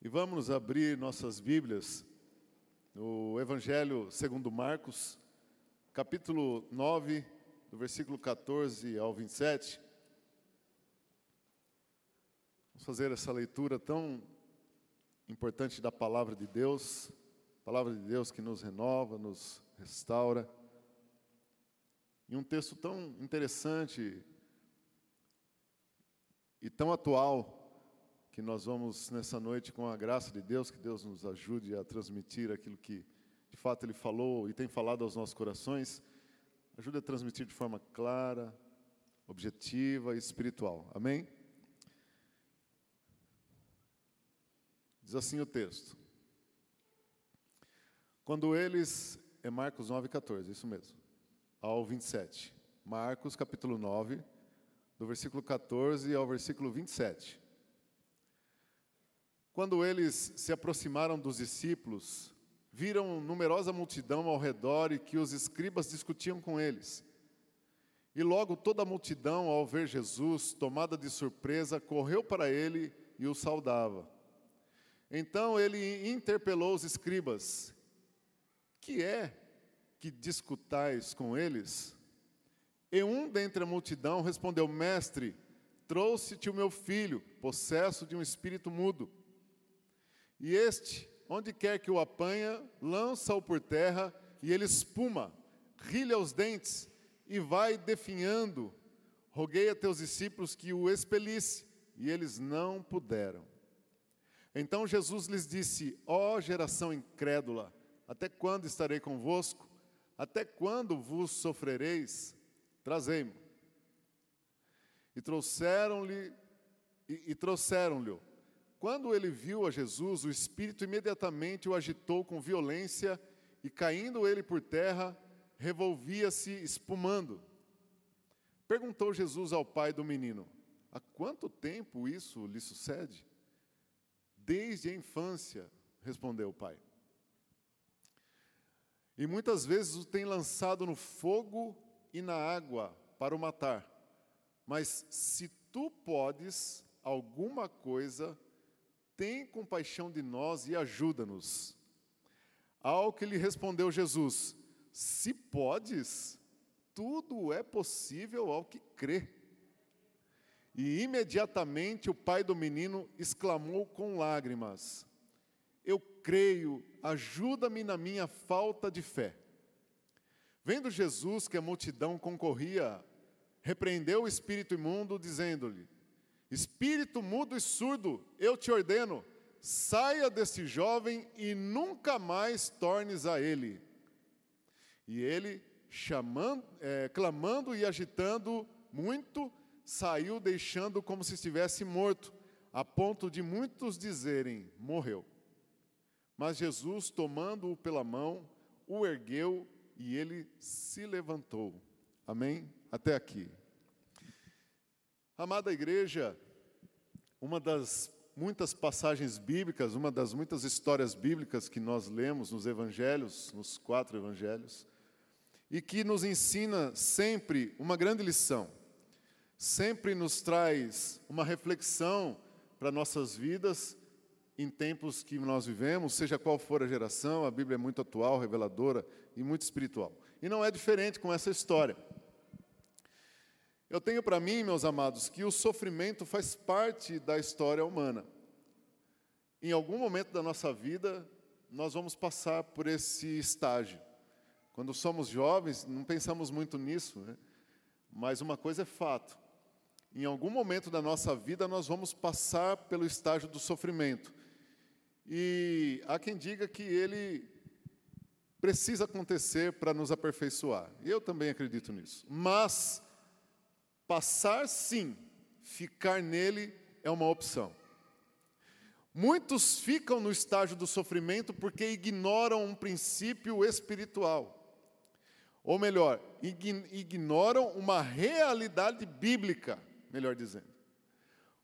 E vamos abrir nossas Bíblias no Evangelho segundo Marcos, capítulo 9, do versículo 14 ao 27. Vamos fazer essa leitura tão importante da palavra de Deus, palavra de Deus que nos renova, nos restaura. E um texto tão interessante e tão atual que nós vamos nessa noite, com a graça de Deus, que Deus nos ajude a transmitir aquilo que de fato Ele falou e tem falado aos nossos corações, ajude a transmitir de forma clara, objetiva e espiritual. Amém? Diz assim o texto. Quando eles, é Marcos 9, 14, isso mesmo, ao 27. Marcos capítulo 9, do versículo 14 ao versículo 27. Quando eles se aproximaram dos discípulos, viram numerosa multidão ao redor e que os escribas discutiam com eles. E logo toda a multidão, ao ver Jesus, tomada de surpresa, correu para ele e o saudava. Então ele interpelou os escribas: Que é que discutais com eles? E um dentre a multidão respondeu: Mestre, trouxe-te o meu filho, possesso de um espírito mudo. E este, onde quer que o apanha, lança-o por terra e ele espuma, rilha os dentes e vai definhando. Roguei a teus discípulos que o expelisse, e eles não puderam. Então Jesus lhes disse: Ó oh, geração incrédula, até quando estarei convosco? Até quando vos sofrereis? Trazei-mo. E trouxeram-lhe e, e trouxeram-lhe quando ele viu a Jesus, o Espírito imediatamente o agitou com violência e, caindo ele por terra, revolvia-se espumando. Perguntou Jesus ao pai do menino: Há quanto tempo isso lhe sucede? Desde a infância, respondeu o pai. E muitas vezes o tem lançado no fogo e na água para o matar. Mas se tu podes alguma coisa, tem compaixão de nós e ajuda-nos. Ao que lhe respondeu Jesus: Se podes, tudo é possível ao que crê. E imediatamente o pai do menino exclamou com lágrimas: Eu creio, ajuda-me na minha falta de fé. Vendo Jesus que a multidão concorria, repreendeu o espírito imundo, dizendo-lhe: Espírito mudo e surdo, eu te ordeno, saia desse jovem e nunca mais tornes a ele. E ele, chamando, é, clamando e agitando muito, saiu deixando como se estivesse morto, a ponto de muitos dizerem: morreu. Mas Jesus, tomando-o pela mão, o ergueu e ele se levantou. Amém? Até aqui. Amada igreja, uma das muitas passagens bíblicas, uma das muitas histórias bíblicas que nós lemos nos evangelhos, nos quatro evangelhos, e que nos ensina sempre uma grande lição, sempre nos traz uma reflexão para nossas vidas em tempos que nós vivemos, seja qual for a geração, a Bíblia é muito atual, reveladora e muito espiritual. E não é diferente com essa história. Eu tenho para mim, meus amados, que o sofrimento faz parte da história humana. Em algum momento da nossa vida, nós vamos passar por esse estágio. Quando somos jovens, não pensamos muito nisso, né? mas uma coisa é fato: em algum momento da nossa vida, nós vamos passar pelo estágio do sofrimento. E há quem diga que ele precisa acontecer para nos aperfeiçoar. Eu também acredito nisso. Mas Passar, sim, ficar nele é uma opção. Muitos ficam no estágio do sofrimento porque ignoram um princípio espiritual. Ou melhor, ignoram uma realidade bíblica, melhor dizendo.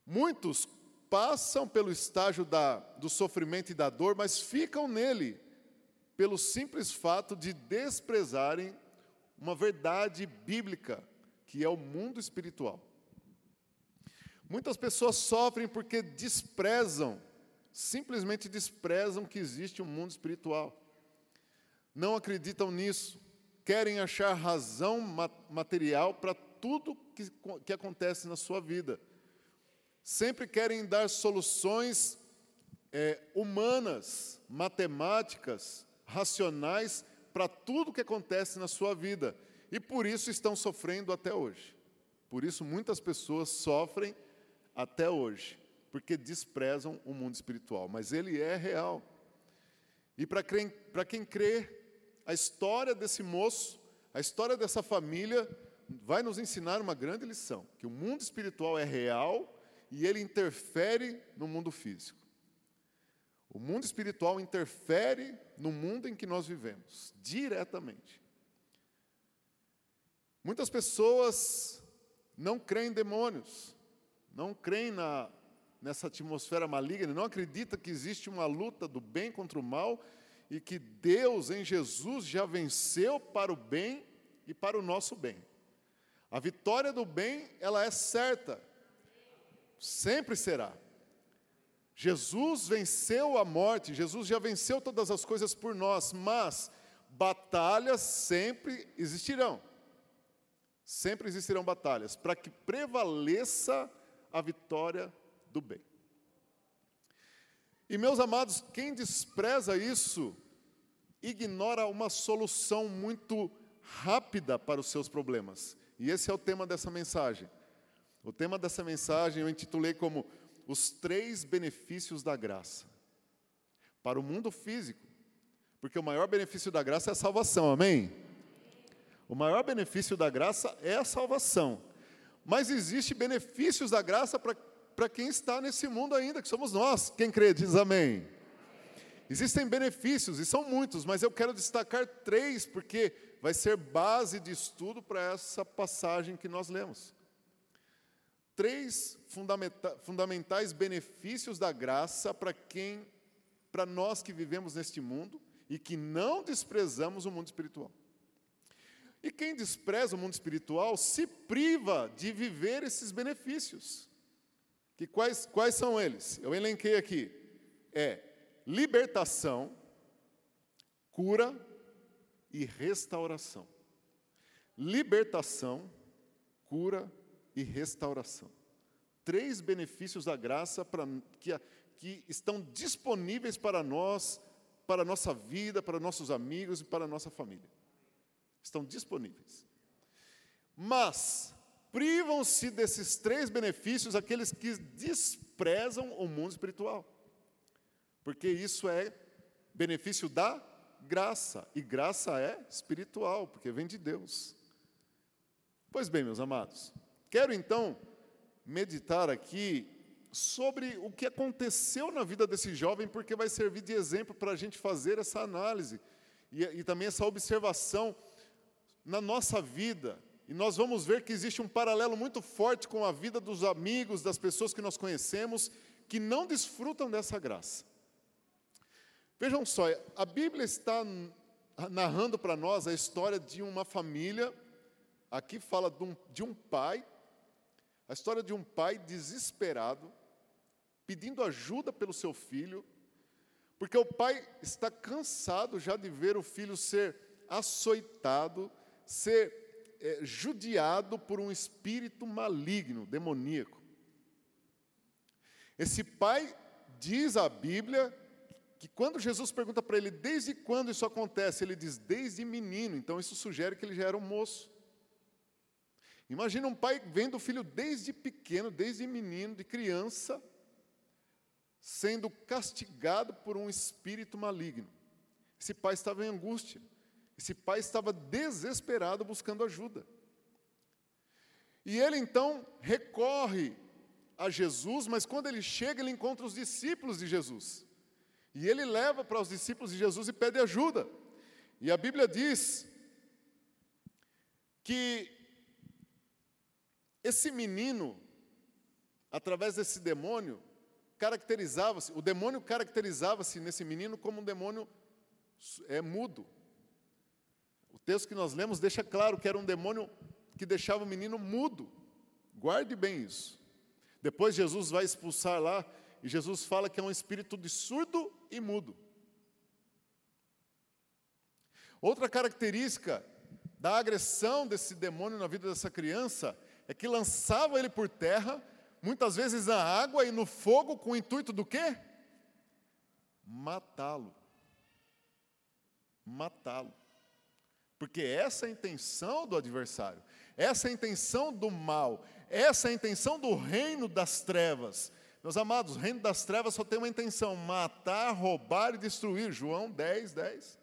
Muitos passam pelo estágio da, do sofrimento e da dor, mas ficam nele pelo simples fato de desprezarem uma verdade bíblica que é o mundo espiritual. Muitas pessoas sofrem porque desprezam simplesmente desprezam que existe um mundo espiritual. Não acreditam nisso, querem achar razão material para tudo que, que acontece na sua vida. Sempre querem dar soluções é, humanas, matemáticas, racionais para tudo que acontece na sua vida. E por isso estão sofrendo até hoje. Por isso muitas pessoas sofrem até hoje, porque desprezam o mundo espiritual. Mas ele é real. E para quem, crê, a história desse moço, a história dessa família, vai nos ensinar uma grande lição: que o mundo espiritual é real e ele interfere no mundo físico. O mundo espiritual interfere no mundo em que nós vivemos, diretamente. Muitas pessoas não creem em demônios, não creem na, nessa atmosfera maligna, não acreditam que existe uma luta do bem contra o mal e que Deus em Jesus já venceu para o bem e para o nosso bem. A vitória do bem, ela é certa, sempre será. Jesus venceu a morte, Jesus já venceu todas as coisas por nós, mas batalhas sempre existirão. Sempre existirão batalhas para que prevaleça a vitória do bem. E meus amados, quem despreza isso, ignora uma solução muito rápida para os seus problemas. E esse é o tema dessa mensagem. O tema dessa mensagem eu intitulei como os três benefícios da graça para o mundo físico, porque o maior benefício da graça é a salvação, amém? O maior benefício da graça é a salvação, mas existe benefícios da graça para quem está nesse mundo ainda, que somos nós. Quem crê diz amém. Existem benefícios, e são muitos, mas eu quero destacar três, porque vai ser base de estudo para essa passagem que nós lemos três fundamenta fundamentais benefícios da graça para quem, para nós que vivemos neste mundo e que não desprezamos o mundo espiritual. E quem despreza o mundo espiritual se priva de viver esses benefícios. Que quais, quais são eles? Eu elenquei aqui. É libertação, cura e restauração. Libertação, cura e restauração. Três benefícios da graça para, que, que estão disponíveis para nós, para a nossa vida, para nossos amigos e para a nossa família. Estão disponíveis. Mas privam-se desses três benefícios aqueles que desprezam o mundo espiritual. Porque isso é benefício da graça, e graça é espiritual, porque vem de Deus. Pois bem, meus amados, Quero então meditar aqui sobre o que aconteceu na vida desse jovem, porque vai servir de exemplo para a gente fazer essa análise e, e também essa observação na nossa vida. E nós vamos ver que existe um paralelo muito forte com a vida dos amigos, das pessoas que nós conhecemos, que não desfrutam dessa graça. Vejam só, a Bíblia está narrando para nós a história de uma família, aqui fala de um, de um pai a história de um pai desesperado, pedindo ajuda pelo seu filho, porque o pai está cansado já de ver o filho ser açoitado, ser é, judiado por um espírito maligno, demoníaco. Esse pai diz a Bíblia que quando Jesus pergunta para ele desde quando isso acontece, ele diz desde menino, então isso sugere que ele já era um moço. Imagina um pai vendo o filho desde pequeno, desde menino, de criança, sendo castigado por um espírito maligno. Esse pai estava em angústia. Esse pai estava desesperado buscando ajuda. E ele então recorre a Jesus, mas quando ele chega, ele encontra os discípulos de Jesus. E ele leva para os discípulos de Jesus e pede ajuda. E a Bíblia diz que esse menino, através desse demônio, caracterizava-se, o demônio caracterizava-se nesse menino como um demônio é, mudo. O texto que nós lemos deixa claro que era um demônio que deixava o menino mudo. Guarde bem isso. Depois Jesus vai expulsar lá e Jesus fala que é um espírito de surdo e mudo. Outra característica da agressão desse demônio na vida dessa criança é que lançava ele por terra, muitas vezes na água e no fogo, com o intuito do quê? Matá-lo. Matá-lo. Porque essa é a intenção do adversário, essa é a intenção do mal, essa é a intenção do reino das trevas. Meus amados, o reino das trevas só tem uma intenção: matar, roubar e destruir. João 10, 10.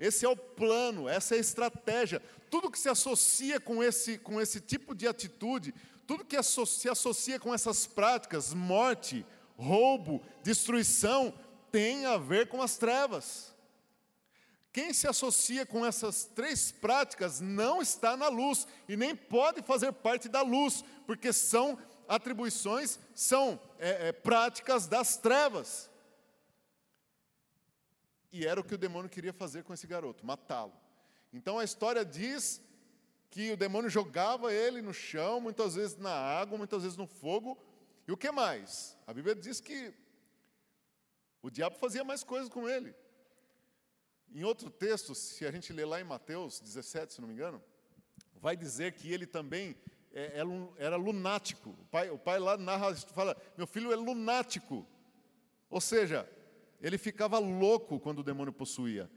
Esse é o plano, essa é a estratégia. Tudo que se associa com esse, com esse tipo de atitude, tudo que se associa com essas práticas, morte, roubo, destruição, tem a ver com as trevas. Quem se associa com essas três práticas não está na luz e nem pode fazer parte da luz, porque são atribuições, são é, é, práticas das trevas. E era o que o demônio queria fazer com esse garoto, matá-lo. Então a história diz que o demônio jogava ele no chão, muitas vezes na água, muitas vezes no fogo. E o que mais? A Bíblia diz que o diabo fazia mais coisas com ele. Em outro texto, se a gente ler lá em Mateus 17, se não me engano, vai dizer que ele também é, é era lunático. O pai, o pai lá narra, fala, meu filho é lunático. Ou seja, ele ficava louco quando o demônio possuía.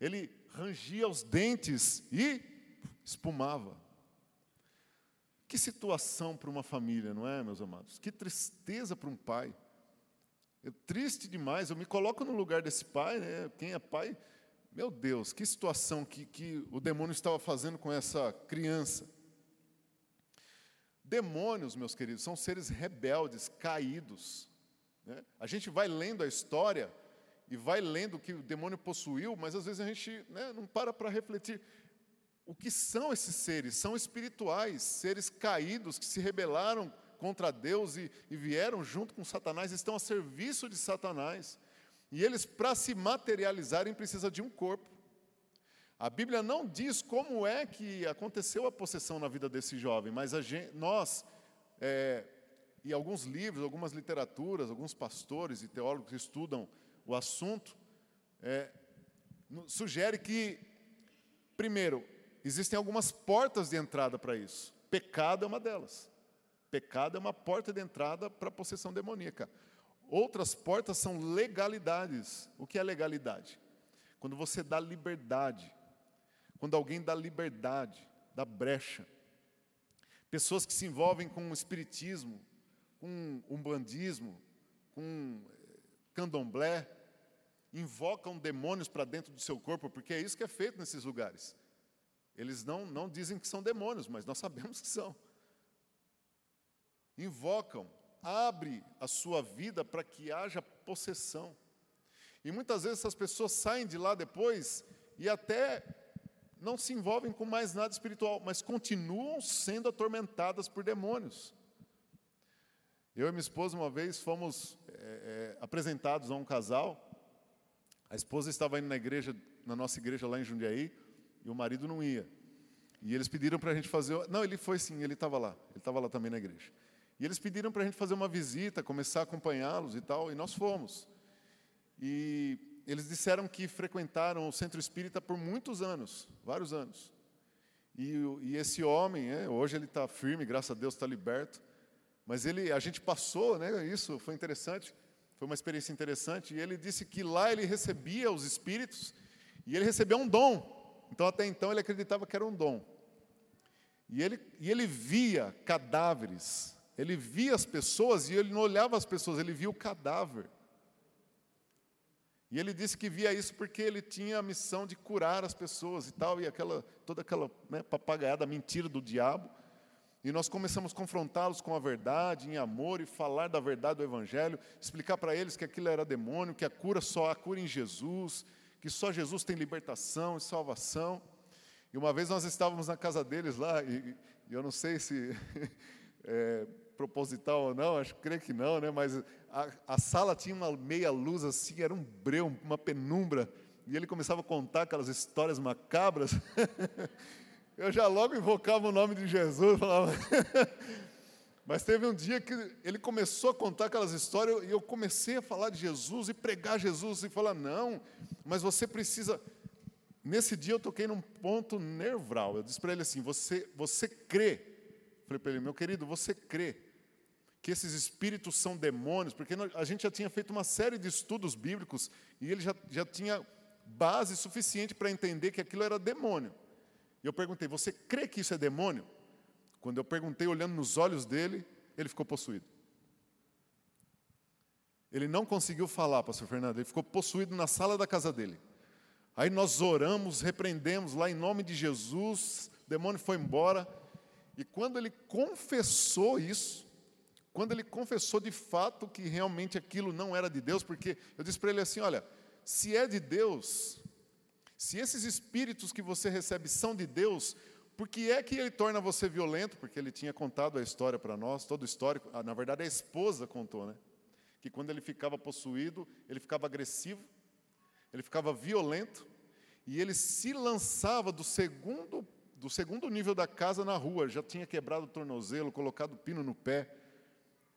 Ele rangia os dentes e espumava. Que situação para uma família, não é, meus amados? Que tristeza para um pai. É triste demais. Eu me coloco no lugar desse pai, né? Quem é pai meu Deus, que situação que, que o demônio estava fazendo com essa criança. Demônios, meus queridos, são seres rebeldes, caídos. Né? A gente vai lendo a história e vai lendo o que o demônio possuiu, mas às vezes a gente né, não para para refletir. O que são esses seres? São espirituais, seres caídos que se rebelaram contra Deus e, e vieram junto com Satanás, estão a serviço de Satanás. E eles, para se materializarem, precisam de um corpo. A Bíblia não diz como é que aconteceu a possessão na vida desse jovem, mas gente, nós, é, e alguns livros, algumas literaturas, alguns pastores e teólogos que estudam o assunto, é, sugere que, primeiro, existem algumas portas de entrada para isso. Pecado é uma delas. Pecado é uma porta de entrada para a possessão demoníaca. Outras portas são legalidades. O que é legalidade? Quando você dá liberdade. Quando alguém dá liberdade, dá brecha. Pessoas que se envolvem com o espiritismo, com umbandismo, com eh, candomblé, invocam demônios para dentro do seu corpo, porque é isso que é feito nesses lugares. Eles não, não dizem que são demônios, mas nós sabemos que são. Invocam abre a sua vida para que haja possessão. E muitas vezes essas pessoas saem de lá depois e até não se envolvem com mais nada espiritual, mas continuam sendo atormentadas por demônios. Eu e minha esposa, uma vez, fomos é, é, apresentados a um casal. A esposa estava indo na igreja, na nossa igreja lá em Jundiaí, e o marido não ia. E eles pediram para a gente fazer. Não, ele foi sim, ele estava lá. Ele estava lá também na igreja. E eles pediram para a gente fazer uma visita, começar a acompanhá-los e tal, e nós fomos. E eles disseram que frequentaram o centro espírita por muitos anos, vários anos. E, e esse homem, é, hoje ele está firme, graças a Deus está liberto. Mas ele, a gente passou, né? Isso foi interessante, foi uma experiência interessante. E ele disse que lá ele recebia os espíritos e ele recebia um dom. Então até então ele acreditava que era um dom. E ele, e ele via cadáveres ele via as pessoas e ele não olhava as pessoas, ele via o cadáver. E ele disse que via isso porque ele tinha a missão de curar as pessoas e tal, e aquela, toda aquela né, papagaiada mentira do diabo. E nós começamos a confrontá-los com a verdade, em amor, e falar da verdade do Evangelho, explicar para eles que aquilo era demônio, que a cura só há cura em Jesus, que só Jesus tem libertação e salvação. E uma vez nós estávamos na casa deles lá, e, e eu não sei se é, proposital ou não, acho creio que não, né? Mas a, a sala tinha uma meia luz assim, era um breu, uma penumbra, e ele começava a contar aquelas histórias macabras. Eu já logo invocava o nome de Jesus, falava. Mas teve um dia que ele começou a contar aquelas histórias e eu comecei a falar de Jesus e pregar Jesus e falar: não, mas você precisa. Nesse dia eu toquei num ponto nerval. Eu disse para ele assim: você, você crê? Falei para ele: meu querido, você crê que esses espíritos são demônios? Porque a gente já tinha feito uma série de estudos bíblicos e ele já, já tinha base suficiente para entender que aquilo era demônio. E eu perguntei: você crê que isso é demônio? Quando eu perguntei, olhando nos olhos dele, ele ficou possuído. Ele não conseguiu falar, pastor Fernando, ele ficou possuído na sala da casa dele. Aí nós oramos, repreendemos lá em nome de Jesus, o demônio foi embora. E quando ele confessou isso, quando ele confessou de fato que realmente aquilo não era de Deus, porque eu disse para ele assim: olha, se é de Deus, se esses espíritos que você recebe são de Deus, por que é que ele torna você violento? Porque ele tinha contado a história para nós, todo o histórico. Ah, na verdade, a esposa contou, né? Que quando ele ficava possuído, ele ficava agressivo, ele ficava violento, e ele se lançava do segundo, do segundo nível da casa na rua. Já tinha quebrado o tornozelo, colocado o pino no pé,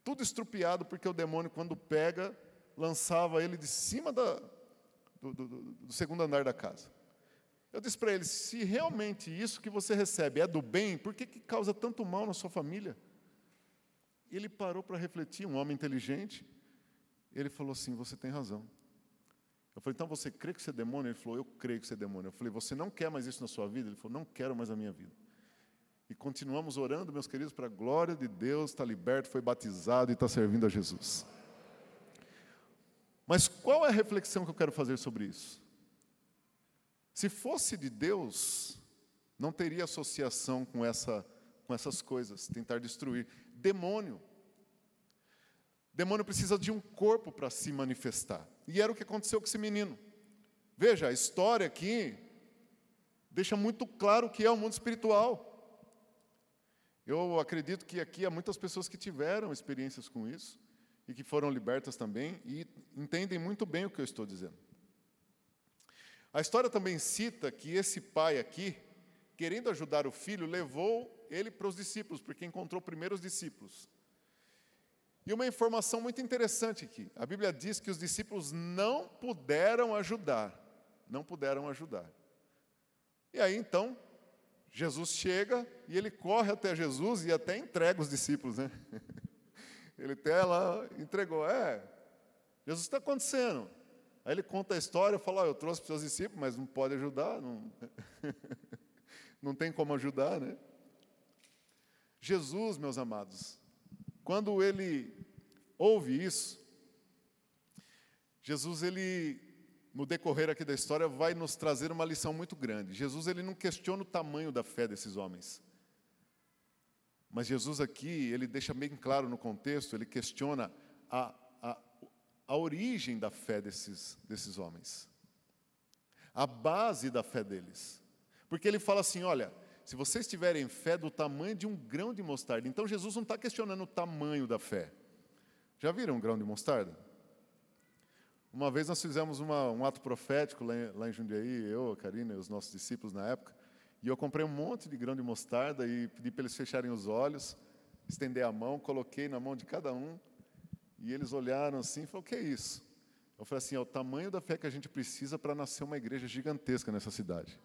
tudo estrupiado, porque o demônio, quando pega, lançava ele de cima da, do, do, do segundo andar da casa. Eu disse para ele: se realmente isso que você recebe é do bem, por que, que causa tanto mal na sua família? Ele parou para refletir, um homem inteligente. Ele falou assim: Você tem razão. Eu falei: Então você crê que você é demônio? Ele falou: Eu creio que você é demônio. Eu falei: Você não quer mais isso na sua vida? Ele falou: Não quero mais na minha vida. E continuamos orando, meus queridos, para a glória de Deus, está liberto, foi batizado e está servindo a Jesus. Mas qual é a reflexão que eu quero fazer sobre isso? Se fosse de Deus, não teria associação com, essa, com essas coisas, tentar destruir. Demônio. Demônio precisa de um corpo para se manifestar. E era o que aconteceu com esse menino. Veja, a história aqui deixa muito claro o que é o mundo espiritual. Eu acredito que aqui há muitas pessoas que tiveram experiências com isso e que foram libertas também e entendem muito bem o que eu estou dizendo. A história também cita que esse pai aqui, querendo ajudar o filho, levou ele para os discípulos, porque encontrou primeiro os discípulos. E uma informação muito interessante aqui: a Bíblia diz que os discípulos não puderam ajudar, não puderam ajudar. E aí então, Jesus chega e ele corre até Jesus e até entrega os discípulos, né? Ele até lá entregou, é, Jesus está acontecendo. Aí ele conta a história, fala, oh, eu trouxe para os seus discípulos, mas não pode ajudar, não, não tem como ajudar, né? Jesus, meus amados, quando ele ouve isso, Jesus, ele, no decorrer aqui da história, vai nos trazer uma lição muito grande. Jesus, ele não questiona o tamanho da fé desses homens. Mas Jesus aqui, ele deixa bem claro no contexto, ele questiona a a origem da fé desses, desses homens, a base da fé deles. Porque ele fala assim: olha, se vocês tiverem fé do tamanho de um grão de mostarda, então Jesus não está questionando o tamanho da fé. Já viram um grão de mostarda? Uma vez nós fizemos uma, um ato profético lá em, lá em Jundiaí, eu, a Karina e os nossos discípulos na época, e eu comprei um monte de grão de mostarda e pedi para eles fecharem os olhos, estender a mão, coloquei na mão de cada um, e eles olharam assim e falaram: O que é isso? Eu falei assim: É o tamanho da fé que a gente precisa para nascer uma igreja gigantesca nessa cidade.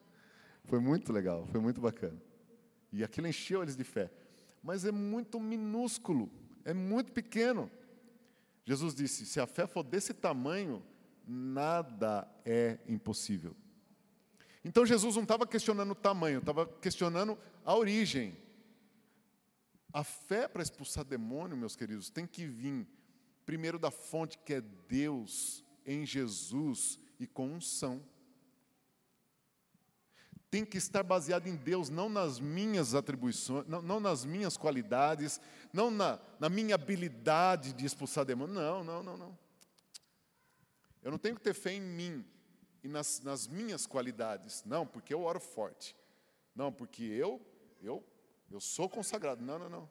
Foi muito legal, foi muito bacana. E aquilo encheu eles de fé. Mas é muito minúsculo, é muito pequeno. Jesus disse: Se a fé for desse tamanho, nada é impossível. Então Jesus não estava questionando o tamanho, estava questionando a origem. A fé para expulsar demônio, meus queridos, tem que vir primeiro da fonte que é Deus em Jesus e com unção. Tem que estar baseado em Deus, não nas minhas atribuições, não, não nas minhas qualidades, não na, na minha habilidade de expulsar demônios. Não, não, não, não. Eu não tenho que ter fé em mim e nas, nas minhas qualidades. Não, porque eu oro forte. Não, porque eu, eu, eu sou consagrado. Não, não, não.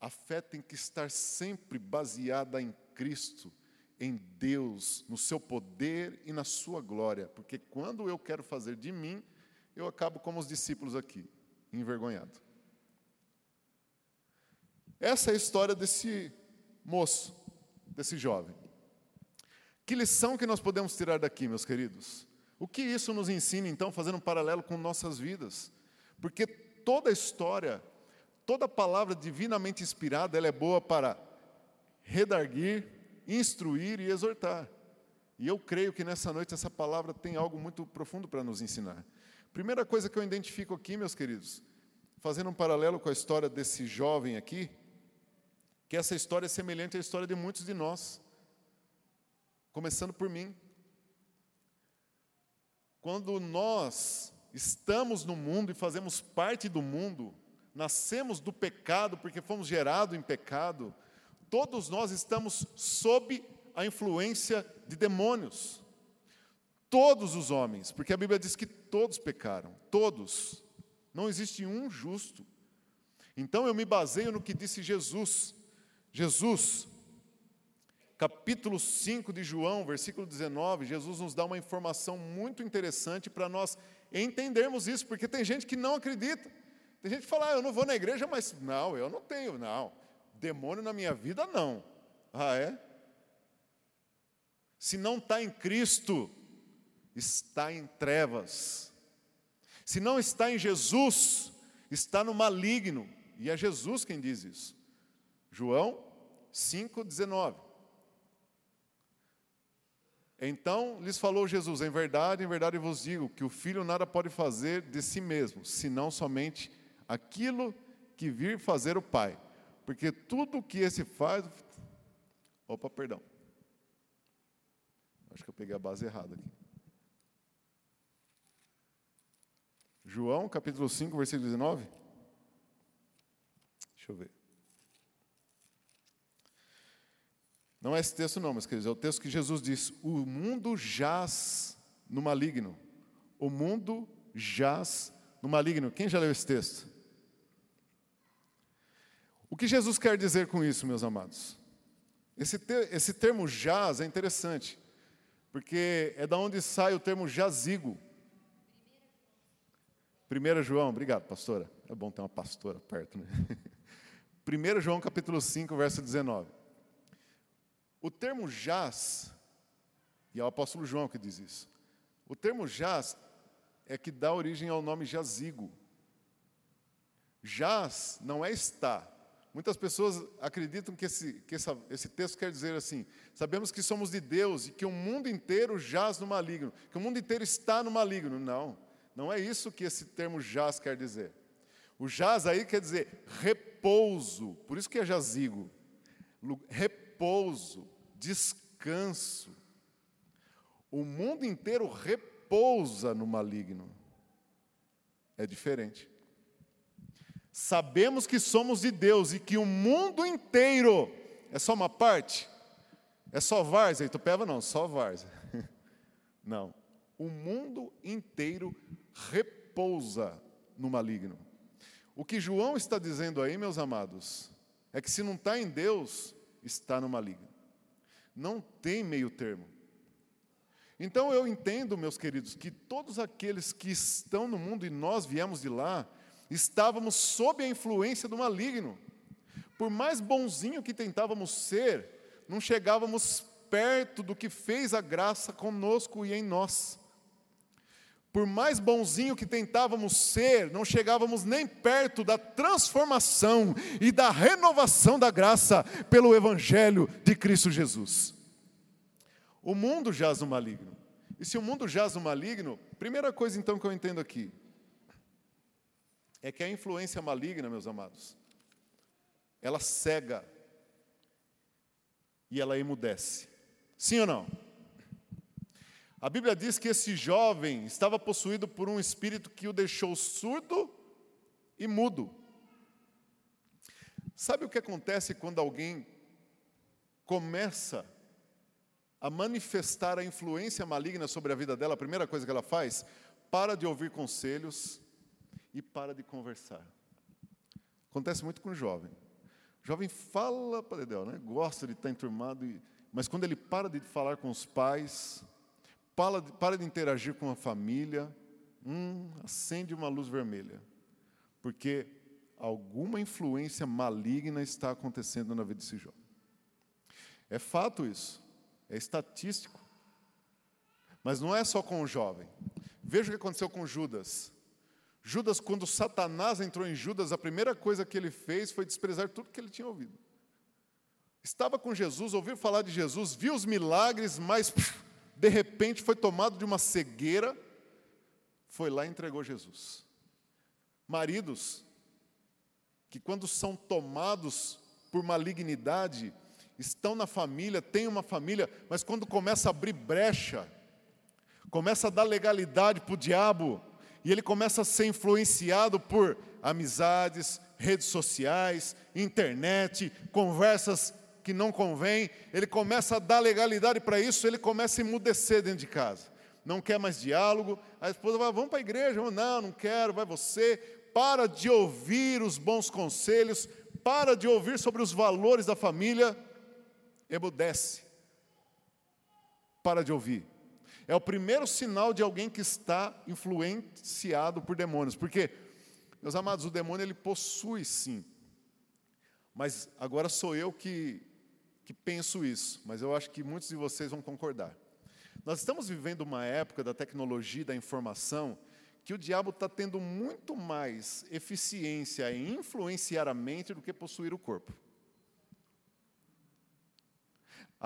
A fé tem que estar sempre baseada em Cristo, em Deus, no seu poder e na sua glória, porque quando eu quero fazer de mim, eu acabo como os discípulos aqui, envergonhado. Essa é a história desse moço, desse jovem. Que lição que nós podemos tirar daqui, meus queridos? O que isso nos ensina, então, fazendo um paralelo com nossas vidas? Porque toda história, toda palavra divinamente inspirada, ela é boa para redarguir, instruir e exortar. E eu creio que nessa noite essa palavra tem algo muito profundo para nos ensinar. Primeira coisa que eu identifico aqui, meus queridos, fazendo um paralelo com a história desse jovem aqui, que essa história é semelhante à história de muitos de nós, começando por mim. Quando nós estamos no mundo e fazemos parte do mundo, nascemos do pecado porque fomos gerados em pecado, todos nós estamos sob a influência de demônios. Todos os homens, porque a Bíblia diz que todos pecaram, todos. Não existe um justo. Então eu me baseio no que disse Jesus. Jesus, capítulo 5 de João, versículo 19, Jesus nos dá uma informação muito interessante para nós entendermos isso, porque tem gente que não acredita. Tem gente que fala, ah, eu não vou na igreja, mas não, eu não tenho, não. Demônio na minha vida, não. Ah, é? Se não está em Cristo, está em trevas. Se não está em Jesus, está no maligno. E é Jesus quem diz isso. João 5,19. Então lhes falou Jesus: Em verdade, em verdade vos digo que o filho nada pode fazer de si mesmo, senão somente aquilo que vir fazer o Pai. Porque tudo que esse faz. Opa, perdão. Acho que eu peguei a base errada aqui. João, capítulo 5, versículo 19. Deixa eu ver. Não é esse texto, não, mas queridos, é o texto que Jesus diz: O mundo jaz no maligno. O mundo jaz no maligno. Quem já leu esse texto? O que Jesus quer dizer com isso, meus amados? Esse, te, esse termo jaz é interessante porque é da onde sai o termo jazigo. 1 João, obrigado, pastora. É bom ter uma pastora perto, né? 1 João capítulo 5, verso 19. O termo jaz, e é o apóstolo João que diz isso. O termo jaz é que dá origem ao nome jazigo. Jaz não é estar, Muitas pessoas acreditam que, esse, que essa, esse texto quer dizer assim: sabemos que somos de Deus e que o mundo inteiro jaz no maligno, que o mundo inteiro está no maligno. Não, não é isso que esse termo jaz quer dizer. O jaz aí quer dizer repouso, por isso que é jazigo. Repouso, descanso. O mundo inteiro repousa no maligno. É diferente. Sabemos que somos de Deus e que o mundo inteiro é só uma parte? É só várzea? Itupeva não, só várzea. Não. O mundo inteiro repousa no maligno. O que João está dizendo aí, meus amados, é que se não está em Deus, está no maligno. Não tem meio termo. Então eu entendo, meus queridos, que todos aqueles que estão no mundo e nós viemos de lá, estávamos sob a influência do maligno. Por mais bonzinho que tentávamos ser, não chegávamos perto do que fez a graça conosco e em nós. Por mais bonzinho que tentávamos ser, não chegávamos nem perto da transformação e da renovação da graça pelo Evangelho de Cristo Jesus. O mundo jaz no maligno. E se o mundo jaz no maligno, primeira coisa então que eu entendo aqui, é que a influência maligna, meus amados, ela cega e ela emudece. Sim ou não? A Bíblia diz que esse jovem estava possuído por um espírito que o deixou surdo e mudo. Sabe o que acontece quando alguém começa a manifestar a influência maligna sobre a vida dela? A primeira coisa que ela faz, para de ouvir conselhos, e para de conversar. Acontece muito com o jovem. O jovem fala para Dedéu, né? gosta de estar enturmado, mas quando ele para de falar com os pais, para de, para de interagir com a família, hum, acende uma luz vermelha. Porque alguma influência maligna está acontecendo na vida desse jovem. É fato isso, é estatístico. Mas não é só com o jovem. Veja o que aconteceu com Judas. Judas, quando Satanás entrou em Judas, a primeira coisa que ele fez foi desprezar tudo que ele tinha ouvido. Estava com Jesus, ouviu falar de Jesus, viu os milagres, mas de repente foi tomado de uma cegueira, foi lá e entregou Jesus. Maridos, que quando são tomados por malignidade, estão na família, têm uma família, mas quando começa a abrir brecha, começa a dar legalidade para o diabo, e ele começa a ser influenciado por amizades, redes sociais, internet, conversas que não convêm, ele começa a dar legalidade para isso, ele começa a emudecer dentro de casa. Não quer mais diálogo, a esposa vai, vamos para a igreja, não, não quero, vai você, para de ouvir os bons conselhos, para de ouvir sobre os valores da família, emudece. Para de ouvir. É o primeiro sinal de alguém que está influenciado por demônios. Porque, meus amados, o demônio ele possui sim. Mas agora sou eu que, que penso isso. Mas eu acho que muitos de vocês vão concordar. Nós estamos vivendo uma época da tecnologia da informação que o diabo está tendo muito mais eficiência em influenciar a mente do que possuir o corpo.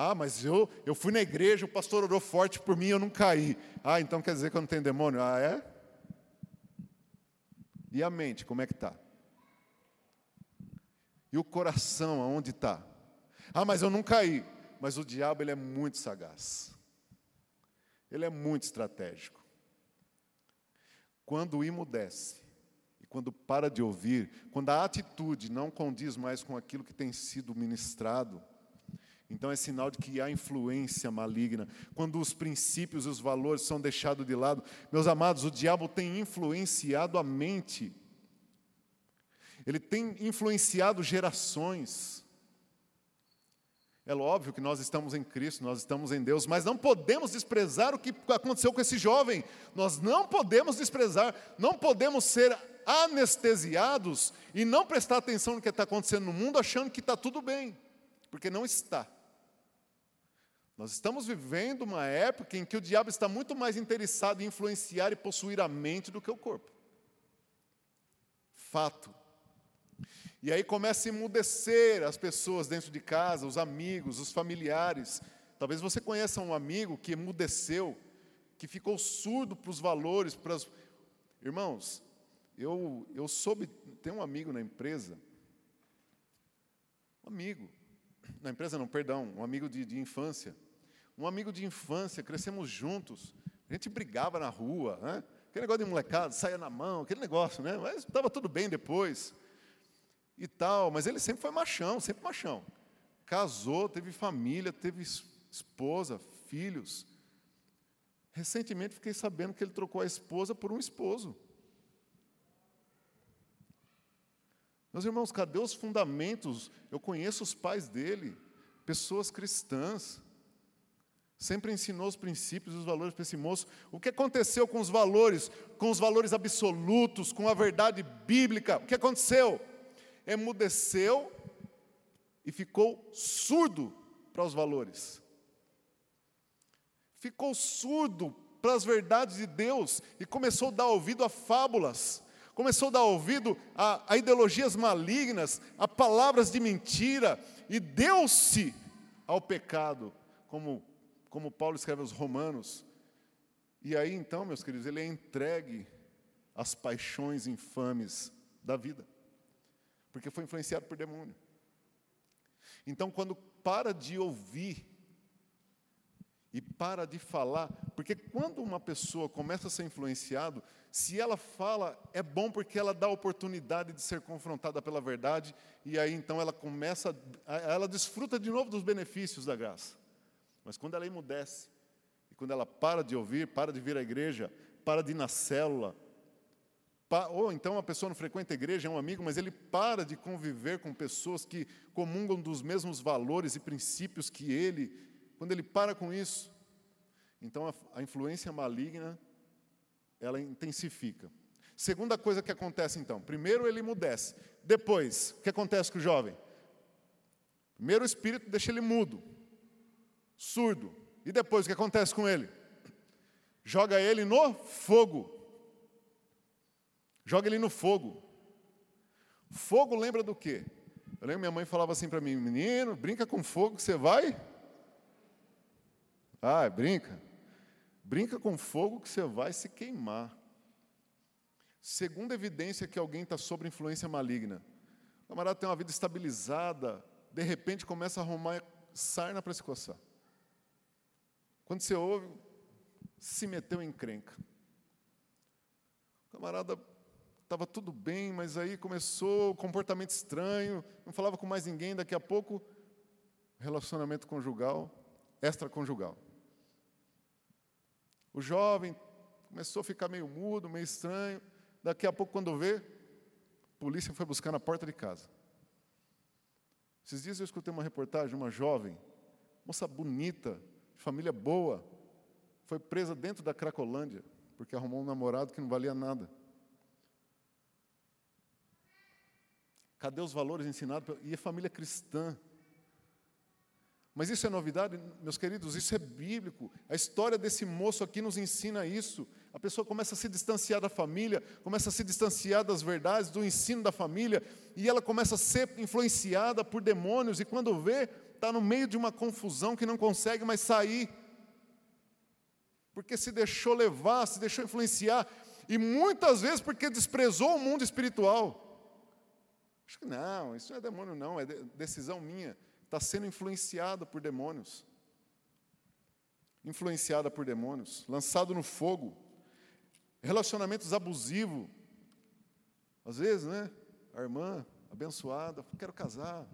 Ah, mas eu, eu fui na igreja, o pastor orou forte por mim, eu não caí. Ah, então quer dizer que eu não tenho demônio? Ah, é? E a mente, como é que está? E o coração, aonde está? Ah, mas eu não caí. Mas o diabo, ele é muito sagaz. Ele é muito estratégico. Quando imudece, e quando para de ouvir, quando a atitude não condiz mais com aquilo que tem sido ministrado, então é sinal de que há influência maligna. Quando os princípios e os valores são deixados de lado, meus amados, o diabo tem influenciado a mente. Ele tem influenciado gerações. É óbvio que nós estamos em Cristo, nós estamos em Deus, mas não podemos desprezar o que aconteceu com esse jovem. Nós não podemos desprezar, não podemos ser anestesiados e não prestar atenção no que está acontecendo no mundo achando que está tudo bem, porque não está. Nós estamos vivendo uma época em que o diabo está muito mais interessado em influenciar e possuir a mente do que o corpo. Fato. E aí começa a emudecer as pessoas dentro de casa, os amigos, os familiares. Talvez você conheça um amigo que emudeceu, que ficou surdo para os valores, para. Irmãos, eu, eu soube, tem um amigo na empresa, um amigo, na empresa não, perdão, um amigo de, de infância, um amigo de infância, crescemos juntos, a gente brigava na rua, né? aquele negócio de molecada, saia na mão, aquele negócio, né? mas estava tudo bem depois, e tal, mas ele sempre foi machão, sempre machão, casou, teve família, teve esposa, filhos, recentemente fiquei sabendo que ele trocou a esposa por um esposo, meus irmãos, cadê os fundamentos? Eu conheço os pais dele, pessoas cristãs, Sempre ensinou os princípios e os valores para esse moço. O que aconteceu com os valores, com os valores absolutos, com a verdade bíblica? O que aconteceu? Emudeceu e ficou surdo para os valores. Ficou surdo para as verdades de Deus e começou a dar ouvido a fábulas, começou a dar ouvido a, a ideologias malignas, a palavras de mentira e deu-se ao pecado, como como Paulo escreve aos Romanos. E aí então, meus queridos, ele é entregue às paixões infames da vida, porque foi influenciado por demônio. Então, quando para de ouvir e para de falar, porque quando uma pessoa começa a ser influenciado, se ela fala, é bom porque ela dá a oportunidade de ser confrontada pela verdade, e aí então ela começa, ela desfruta de novo dos benefícios da graça. Mas quando ela emudece, e quando ela para de ouvir, para de vir à igreja, para de ir na célula, ou então a pessoa não frequenta a igreja, é um amigo, mas ele para de conviver com pessoas que comungam dos mesmos valores e princípios que ele, quando ele para com isso, então a, a influência maligna, ela intensifica. Segunda coisa que acontece então: primeiro ele emudece. Depois, o que acontece com o jovem? Primeiro o espírito deixa ele mudo, surdo. E depois o que acontece com ele? Joga ele no fogo. Joga ele no fogo. Fogo lembra do quê? Eu lembro minha mãe falava assim para mim, menino, brinca com fogo que você vai. Ah, brinca. Brinca com fogo que você vai se queimar. Segunda evidência que alguém está sob influência maligna. O camarada tem uma vida estabilizada, de repente começa a arrumar sarna para se coçar. Quando você ouve, se meteu em crenca. O camarada estava tudo bem, mas aí começou o comportamento estranho, não falava com mais ninguém, daqui a pouco, relacionamento conjugal, extraconjugal. O jovem começou a ficar meio mudo, meio estranho, daqui a pouco, quando vê, a polícia foi buscar na porta de casa. Esses dias eu escutei uma reportagem de uma jovem, moça bonita, de família boa, foi presa dentro da Cracolândia, porque arrumou um namorado que não valia nada. Cadê os valores ensinados? E a família cristã. Mas isso é novidade, meus queridos, isso é bíblico. A história desse moço aqui nos ensina isso. A pessoa começa a se distanciar da família, começa a se distanciar das verdades, do ensino da família, e ela começa a ser influenciada por demônios, e quando vê, está no meio de uma confusão que não consegue mais sair. Porque se deixou levar, se deixou influenciar, e muitas vezes porque desprezou o mundo espiritual. Acho que não, isso não é demônio, não, é decisão minha. Está sendo influenciada por demônios. Influenciada por demônios, lançado no fogo. Relacionamentos abusivos. Às vezes, né? A irmã abençoada, quero casar.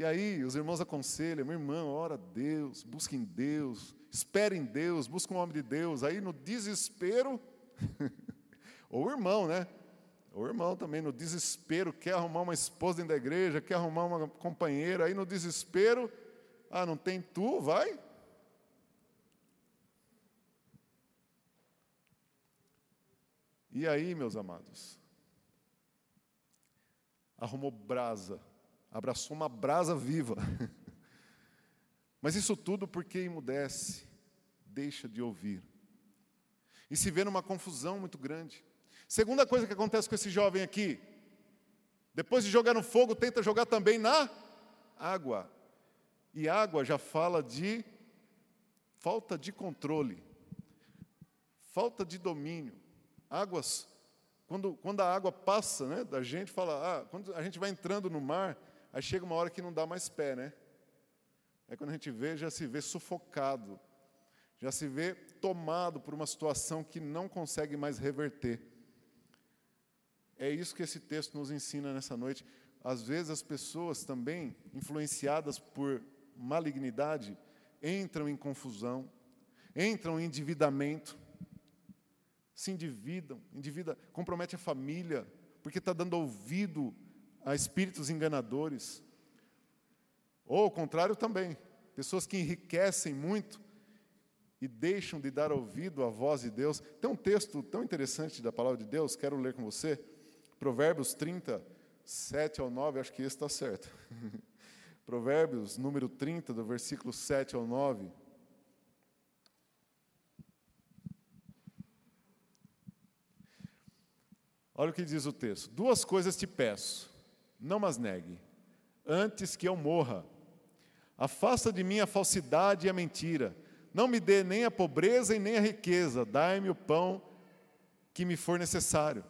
E aí, os irmãos aconselham, minha irmã, ora a Deus, busque em Deus, espere em Deus, busque o nome de Deus. Aí, no desespero, ou o irmão, né? O irmão também, no desespero, quer arrumar uma esposa dentro da igreja, quer arrumar uma companheira, aí no desespero, ah, não tem tu, vai. E aí, meus amados, arrumou brasa, abraçou uma brasa viva. Mas isso tudo porque emudece, deixa de ouvir. E se vê numa confusão muito grande. Segunda coisa que acontece com esse jovem aqui, depois de jogar no fogo, tenta jogar também na água. E água já fala de falta de controle, falta de domínio. Águas, quando, quando a água passa né, da gente, fala, ah, quando a gente vai entrando no mar, aí chega uma hora que não dá mais pé, né? Aí quando a gente vê, já se vê sufocado, já se vê tomado por uma situação que não consegue mais reverter. É isso que esse texto nos ensina nessa noite. Às vezes as pessoas também, influenciadas por malignidade, entram em confusão, entram em endividamento, se endividam, endivida, compromete a família, porque está dando ouvido a espíritos enganadores. Ou ao contrário também, pessoas que enriquecem muito e deixam de dar ouvido à voz de Deus. Tem um texto tão interessante da palavra de Deus, quero ler com você. Provérbios 30, 7 ao 9, acho que esse está certo. Provérbios, número 30, do versículo 7 ao 9. Olha o que diz o texto: Duas coisas te peço, não as negue, antes que eu morra. Afasta de mim a falsidade e a mentira. Não me dê nem a pobreza e nem a riqueza, dai-me o pão que me for necessário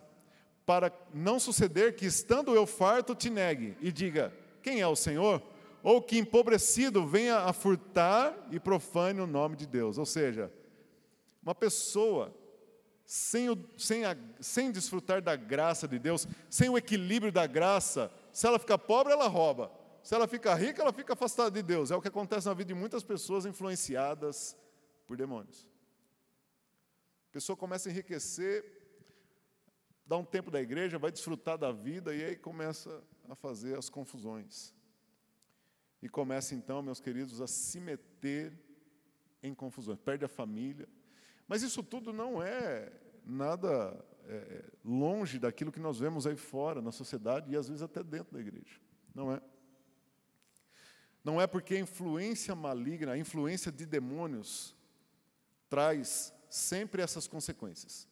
para não suceder que, estando eu farto, te negue e diga: Quem é o Senhor? Ou que empobrecido venha a furtar e profane o nome de Deus. Ou seja, uma pessoa sem, o, sem, a, sem desfrutar da graça de Deus, sem o equilíbrio da graça, se ela fica pobre, ela rouba. Se ela fica rica, ela fica afastada de Deus. É o que acontece na vida de muitas pessoas influenciadas por demônios. A pessoa começa a enriquecer dá um tempo da igreja, vai desfrutar da vida e aí começa a fazer as confusões. E começa então, meus queridos, a se meter em confusões. Perde a família. Mas isso tudo não é nada é, longe daquilo que nós vemos aí fora, na sociedade e às vezes até dentro da igreja. Não é? Não é porque a influência maligna, a influência de demônios, traz sempre essas consequências.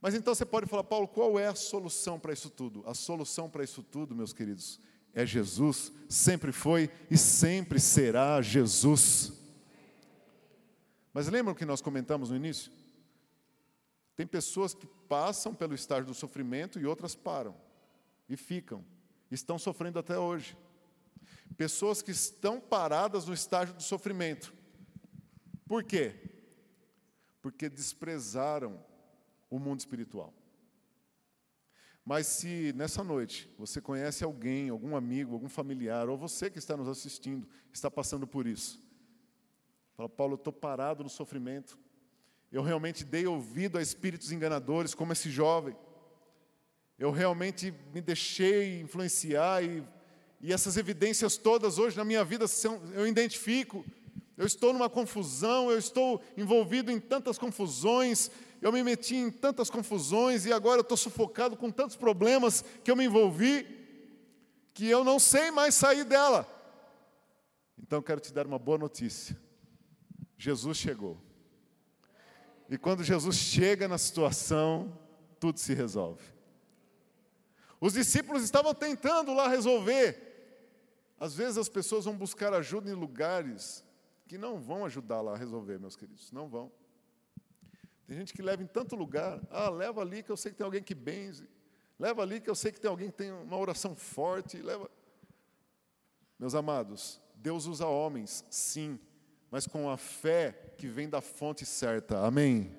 Mas então você pode falar, Paulo, qual é a solução para isso tudo? A solução para isso tudo, meus queridos, é Jesus, sempre foi e sempre será Jesus. Mas lembram que nós comentamos no início? Tem pessoas que passam pelo estágio do sofrimento e outras param e ficam, estão sofrendo até hoje. Pessoas que estão paradas no estágio do sofrimento. Por quê? Porque desprezaram o mundo espiritual. Mas se nessa noite você conhece alguém, algum amigo, algum familiar, ou você que está nos assistindo, está passando por isso, fala, Paulo, eu estou parado no sofrimento, eu realmente dei ouvido a espíritos enganadores, como esse jovem, eu realmente me deixei influenciar e, e essas evidências todas hoje na minha vida são, eu identifico, eu estou numa confusão, eu estou envolvido em tantas confusões, eu me meti em tantas confusões e agora eu estou sufocado com tantos problemas que eu me envolvi, que eu não sei mais sair dela. Então quero te dar uma boa notícia: Jesus chegou. E quando Jesus chega na situação, tudo se resolve. Os discípulos estavam tentando lá resolver. Às vezes as pessoas vão buscar ajuda em lugares que não vão ajudar lá a resolver, meus queridos, não vão. Tem gente que leva em tanto lugar. Ah, leva ali que eu sei que tem alguém que benze. Leva ali que eu sei que tem alguém que tem uma oração forte. Leva. Meus amados, Deus usa homens, sim, mas com a fé que vem da fonte certa. Amém.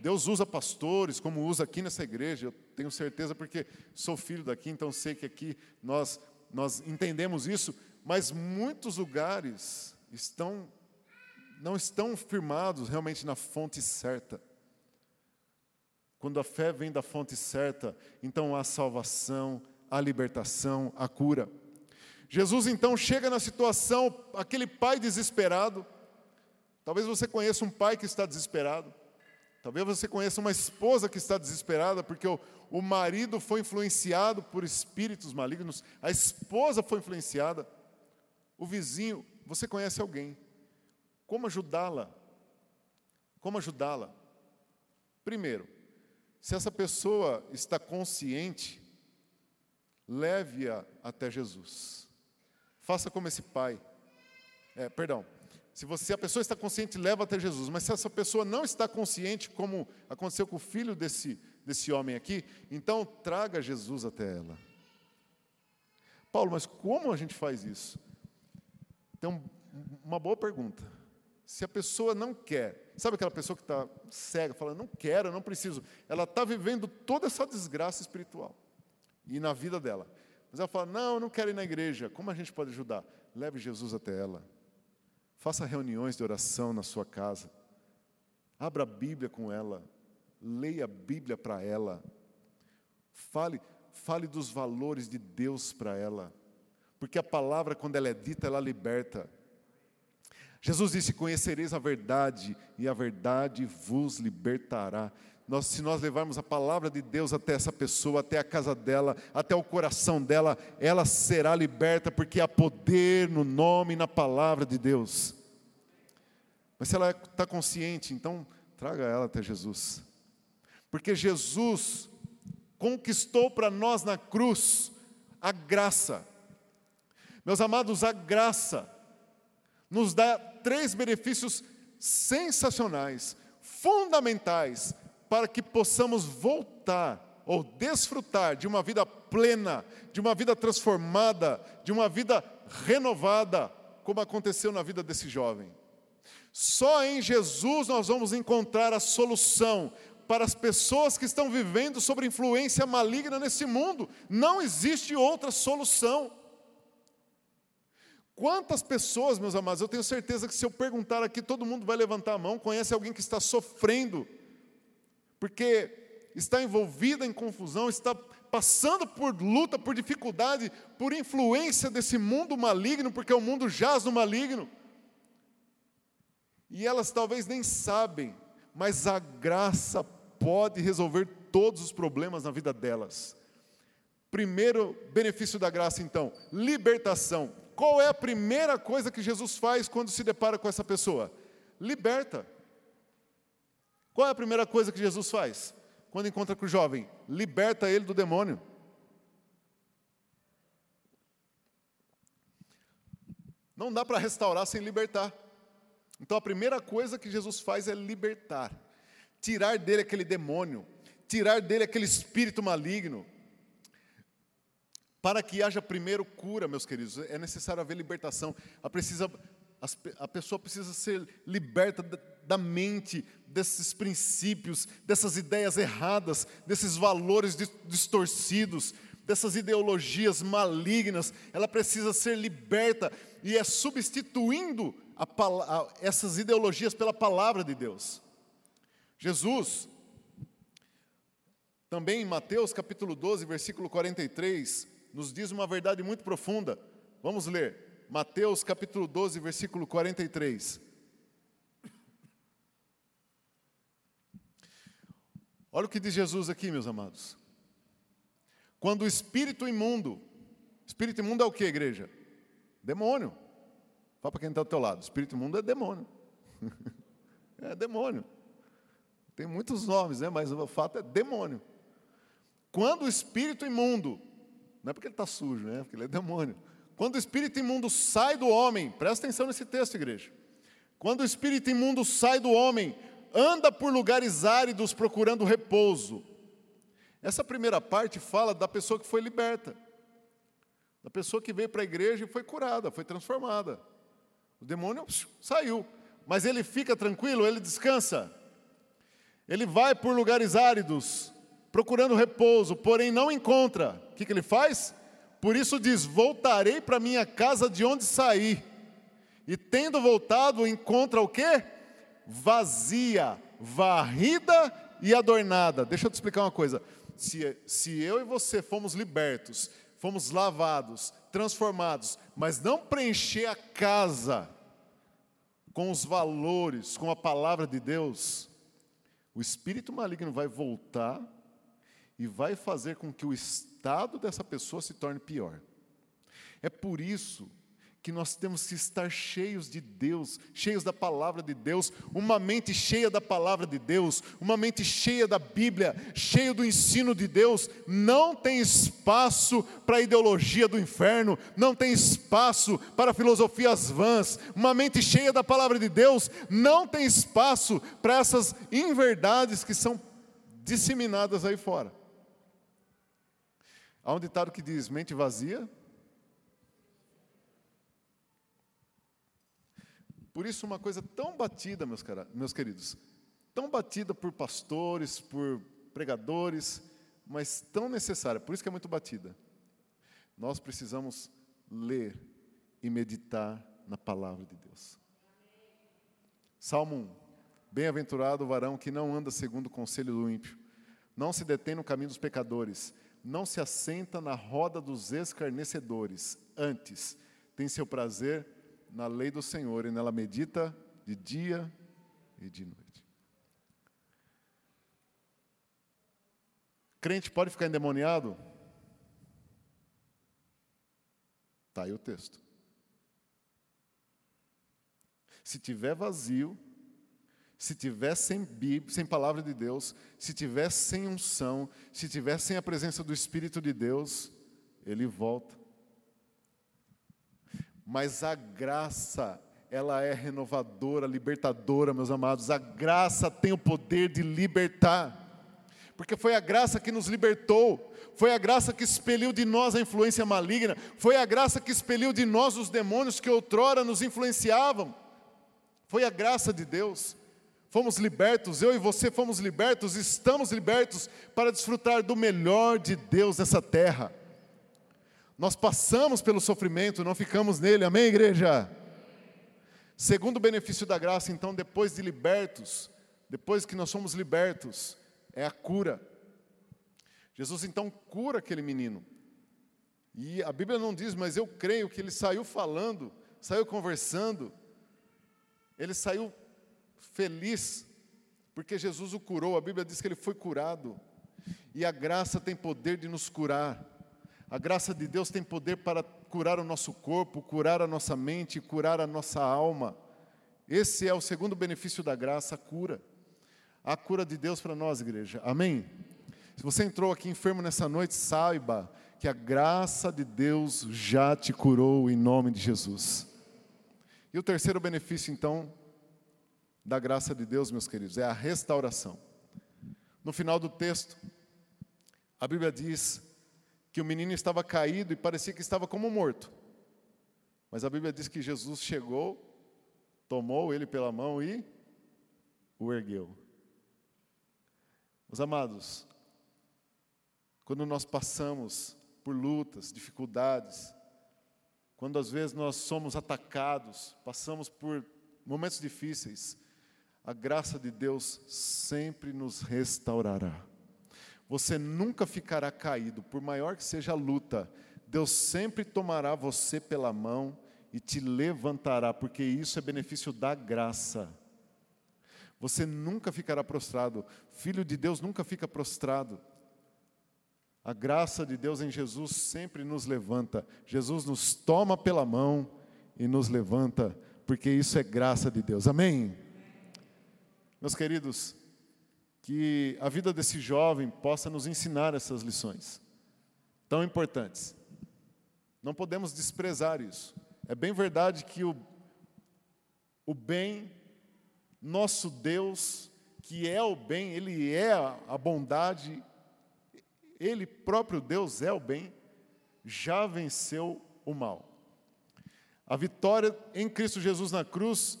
Deus usa pastores, como usa aqui nessa igreja. Eu tenho certeza porque sou filho daqui, então sei que aqui nós nós entendemos isso, mas muitos lugares estão não estão firmados realmente na fonte certa. Quando a fé vem da fonte certa, então há salvação, há libertação, há cura. Jesus então chega na situação, aquele pai desesperado. Talvez você conheça um pai que está desesperado. Talvez você conheça uma esposa que está desesperada porque o, o marido foi influenciado por espíritos malignos, a esposa foi influenciada, o vizinho, você conhece alguém como ajudá-la? Como ajudá-la? Primeiro, se essa pessoa está consciente, leve-a até Jesus. Faça como esse pai. É, perdão. Se você a pessoa está consciente, leva até Jesus. Mas se essa pessoa não está consciente, como aconteceu com o filho desse, desse homem aqui, então traga Jesus até ela. Paulo, mas como a gente faz isso? Então, uma boa pergunta. Se a pessoa não quer, sabe aquela pessoa que está cega, fala, não quero, não preciso, ela está vivendo toda essa desgraça espiritual e na vida dela. Mas ela fala, não, eu não quero ir na igreja. Como a gente pode ajudar? Leve Jesus até ela. Faça reuniões de oração na sua casa. Abra a Bíblia com ela. Leia a Bíblia para ela. Fale, fale dos valores de Deus para ela. Porque a palavra, quando ela é dita, ela liberta. Jesus disse: Conhecereis a verdade, e a verdade vos libertará. Nós, se nós levarmos a palavra de Deus até essa pessoa, até a casa dela, até o coração dela, ela será liberta, porque há poder no nome e na palavra de Deus. Mas se ela está consciente, então traga ela até Jesus. Porque Jesus conquistou para nós na cruz a graça. Meus amados, a graça nos dá três benefícios sensacionais, fundamentais, para que possamos voltar ou desfrutar de uma vida plena, de uma vida transformada, de uma vida renovada, como aconteceu na vida desse jovem. Só em Jesus nós vamos encontrar a solução para as pessoas que estão vivendo sobre influência maligna nesse mundo. Não existe outra solução. Quantas pessoas, meus amados, eu tenho certeza que se eu perguntar aqui, todo mundo vai levantar a mão, conhece alguém que está sofrendo, porque está envolvida em confusão, está passando por luta, por dificuldade, por influência desse mundo maligno, porque o mundo jaz no maligno. E elas talvez nem sabem, mas a graça pode resolver todos os problemas na vida delas. Primeiro benefício da graça, então, libertação. Qual é a primeira coisa que Jesus faz quando se depara com essa pessoa? Liberta. Qual é a primeira coisa que Jesus faz quando encontra com o jovem? Liberta ele do demônio. Não dá para restaurar sem libertar. Então a primeira coisa que Jesus faz é libertar, tirar dele aquele demônio, tirar dele aquele espírito maligno. Para que haja primeiro cura, meus queridos, é necessário haver libertação. A, precisa, a pessoa precisa ser liberta da mente desses princípios, dessas ideias erradas, desses valores distorcidos, dessas ideologias malignas. Ela precisa ser liberta e é substituindo a, a, essas ideologias pela palavra de Deus. Jesus, também em Mateus capítulo 12, versículo 43, nos diz uma verdade muito profunda. Vamos ler. Mateus capítulo 12, versículo 43. Olha o que diz Jesus aqui, meus amados. Quando o espírito imundo, espírito imundo é o que, igreja? Demônio. Fala para quem está do teu lado, espírito imundo é demônio. é demônio. Tem muitos nomes, né? mas o fato é demônio. Quando o espírito imundo, não é porque ele está sujo, né? porque ele é demônio. Quando o espírito imundo sai do homem, presta atenção nesse texto, igreja. Quando o espírito imundo sai do homem, anda por lugares áridos procurando repouso. Essa primeira parte fala da pessoa que foi liberta, da pessoa que veio para a igreja e foi curada, foi transformada. O demônio saiu, mas ele fica tranquilo, ele descansa. Ele vai por lugares áridos, procurando repouso, porém não encontra. O que, que ele faz? Por isso diz: Voltarei para minha casa de onde saí. E tendo voltado, encontra o quê? Vazia, varrida e adornada. Deixa eu te explicar uma coisa. Se, se eu e você fomos libertos, fomos lavados, transformados, mas não preencher a casa com os valores, com a palavra de Deus, o espírito maligno vai voltar e vai fazer com que o estado dessa pessoa se torne pior. É por isso que nós temos que estar cheios de Deus, cheios da palavra de Deus, uma mente cheia da palavra de Deus, uma mente cheia da Bíblia, cheio do ensino de Deus, não tem espaço para a ideologia do inferno, não tem espaço para filosofias vãs, uma mente cheia da palavra de Deus não tem espaço para essas inverdades que são disseminadas aí fora. Há um ditado que diz: mente vazia Por isso, uma coisa tão batida, meus, cara, meus queridos, tão batida por pastores, por pregadores, mas tão necessária, por isso que é muito batida. Nós precisamos ler e meditar na palavra de Deus. Salmo 1. Bem-aventurado o varão que não anda segundo o conselho do ímpio, não se detém no caminho dos pecadores, não se assenta na roda dos escarnecedores, antes tem seu prazer na lei do Senhor e nela medita de dia e de noite. Crente pode ficar endemoniado? Está aí o texto. Se tiver vazio, se tiver sem Bíblia, sem palavra de Deus, se tiver sem unção, se tiver sem a presença do Espírito de Deus, ele volta mas a graça, ela é renovadora, libertadora, meus amados. A graça tem o poder de libertar. Porque foi a graça que nos libertou, foi a graça que expeliu de nós a influência maligna, foi a graça que expeliu de nós os demônios que outrora nos influenciavam. Foi a graça de Deus. Fomos libertos, eu e você fomos libertos, estamos libertos para desfrutar do melhor de Deus nessa terra. Nós passamos pelo sofrimento, não ficamos nele, amém, igreja? Segundo benefício da graça, então, depois de libertos, depois que nós somos libertos, é a cura. Jesus então cura aquele menino. E a Bíblia não diz, mas eu creio que ele saiu falando, saiu conversando, ele saiu feliz, porque Jesus o curou. A Bíblia diz que ele foi curado. E a graça tem poder de nos curar. A graça de Deus tem poder para curar o nosso corpo, curar a nossa mente, curar a nossa alma. Esse é o segundo benefício da graça, a cura. A cura de Deus para nós, igreja. Amém? Se você entrou aqui enfermo nessa noite, saiba que a graça de Deus já te curou em nome de Jesus. E o terceiro benefício, então, da graça de Deus, meus queridos, é a restauração. No final do texto, a Bíblia diz que o menino estava caído e parecia que estava como morto. Mas a Bíblia diz que Jesus chegou, tomou ele pela mão e o ergueu. Meus amados, quando nós passamos por lutas, dificuldades, quando às vezes nós somos atacados, passamos por momentos difíceis, a graça de Deus sempre nos restaurará. Você nunca ficará caído, por maior que seja a luta. Deus sempre tomará você pela mão e te levantará, porque isso é benefício da graça. Você nunca ficará prostrado. Filho de Deus nunca fica prostrado. A graça de Deus em Jesus sempre nos levanta. Jesus nos toma pela mão e nos levanta, porque isso é graça de Deus. Amém? Meus queridos, que a vida desse jovem possa nos ensinar essas lições tão importantes. Não podemos desprezar isso. É bem verdade que o, o bem, nosso Deus, que é o bem, Ele é a bondade, Ele próprio Deus é o bem, já venceu o mal. A vitória em Cristo Jesus na cruz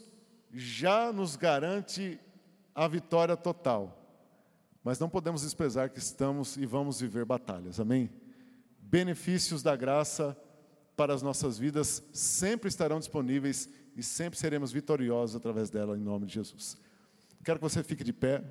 já nos garante a vitória total. Mas não podemos desprezar que estamos e vamos viver batalhas, amém? Benefícios da graça para as nossas vidas sempre estarão disponíveis e sempre seremos vitoriosos através dela, em nome de Jesus. Quero que você fique de pé.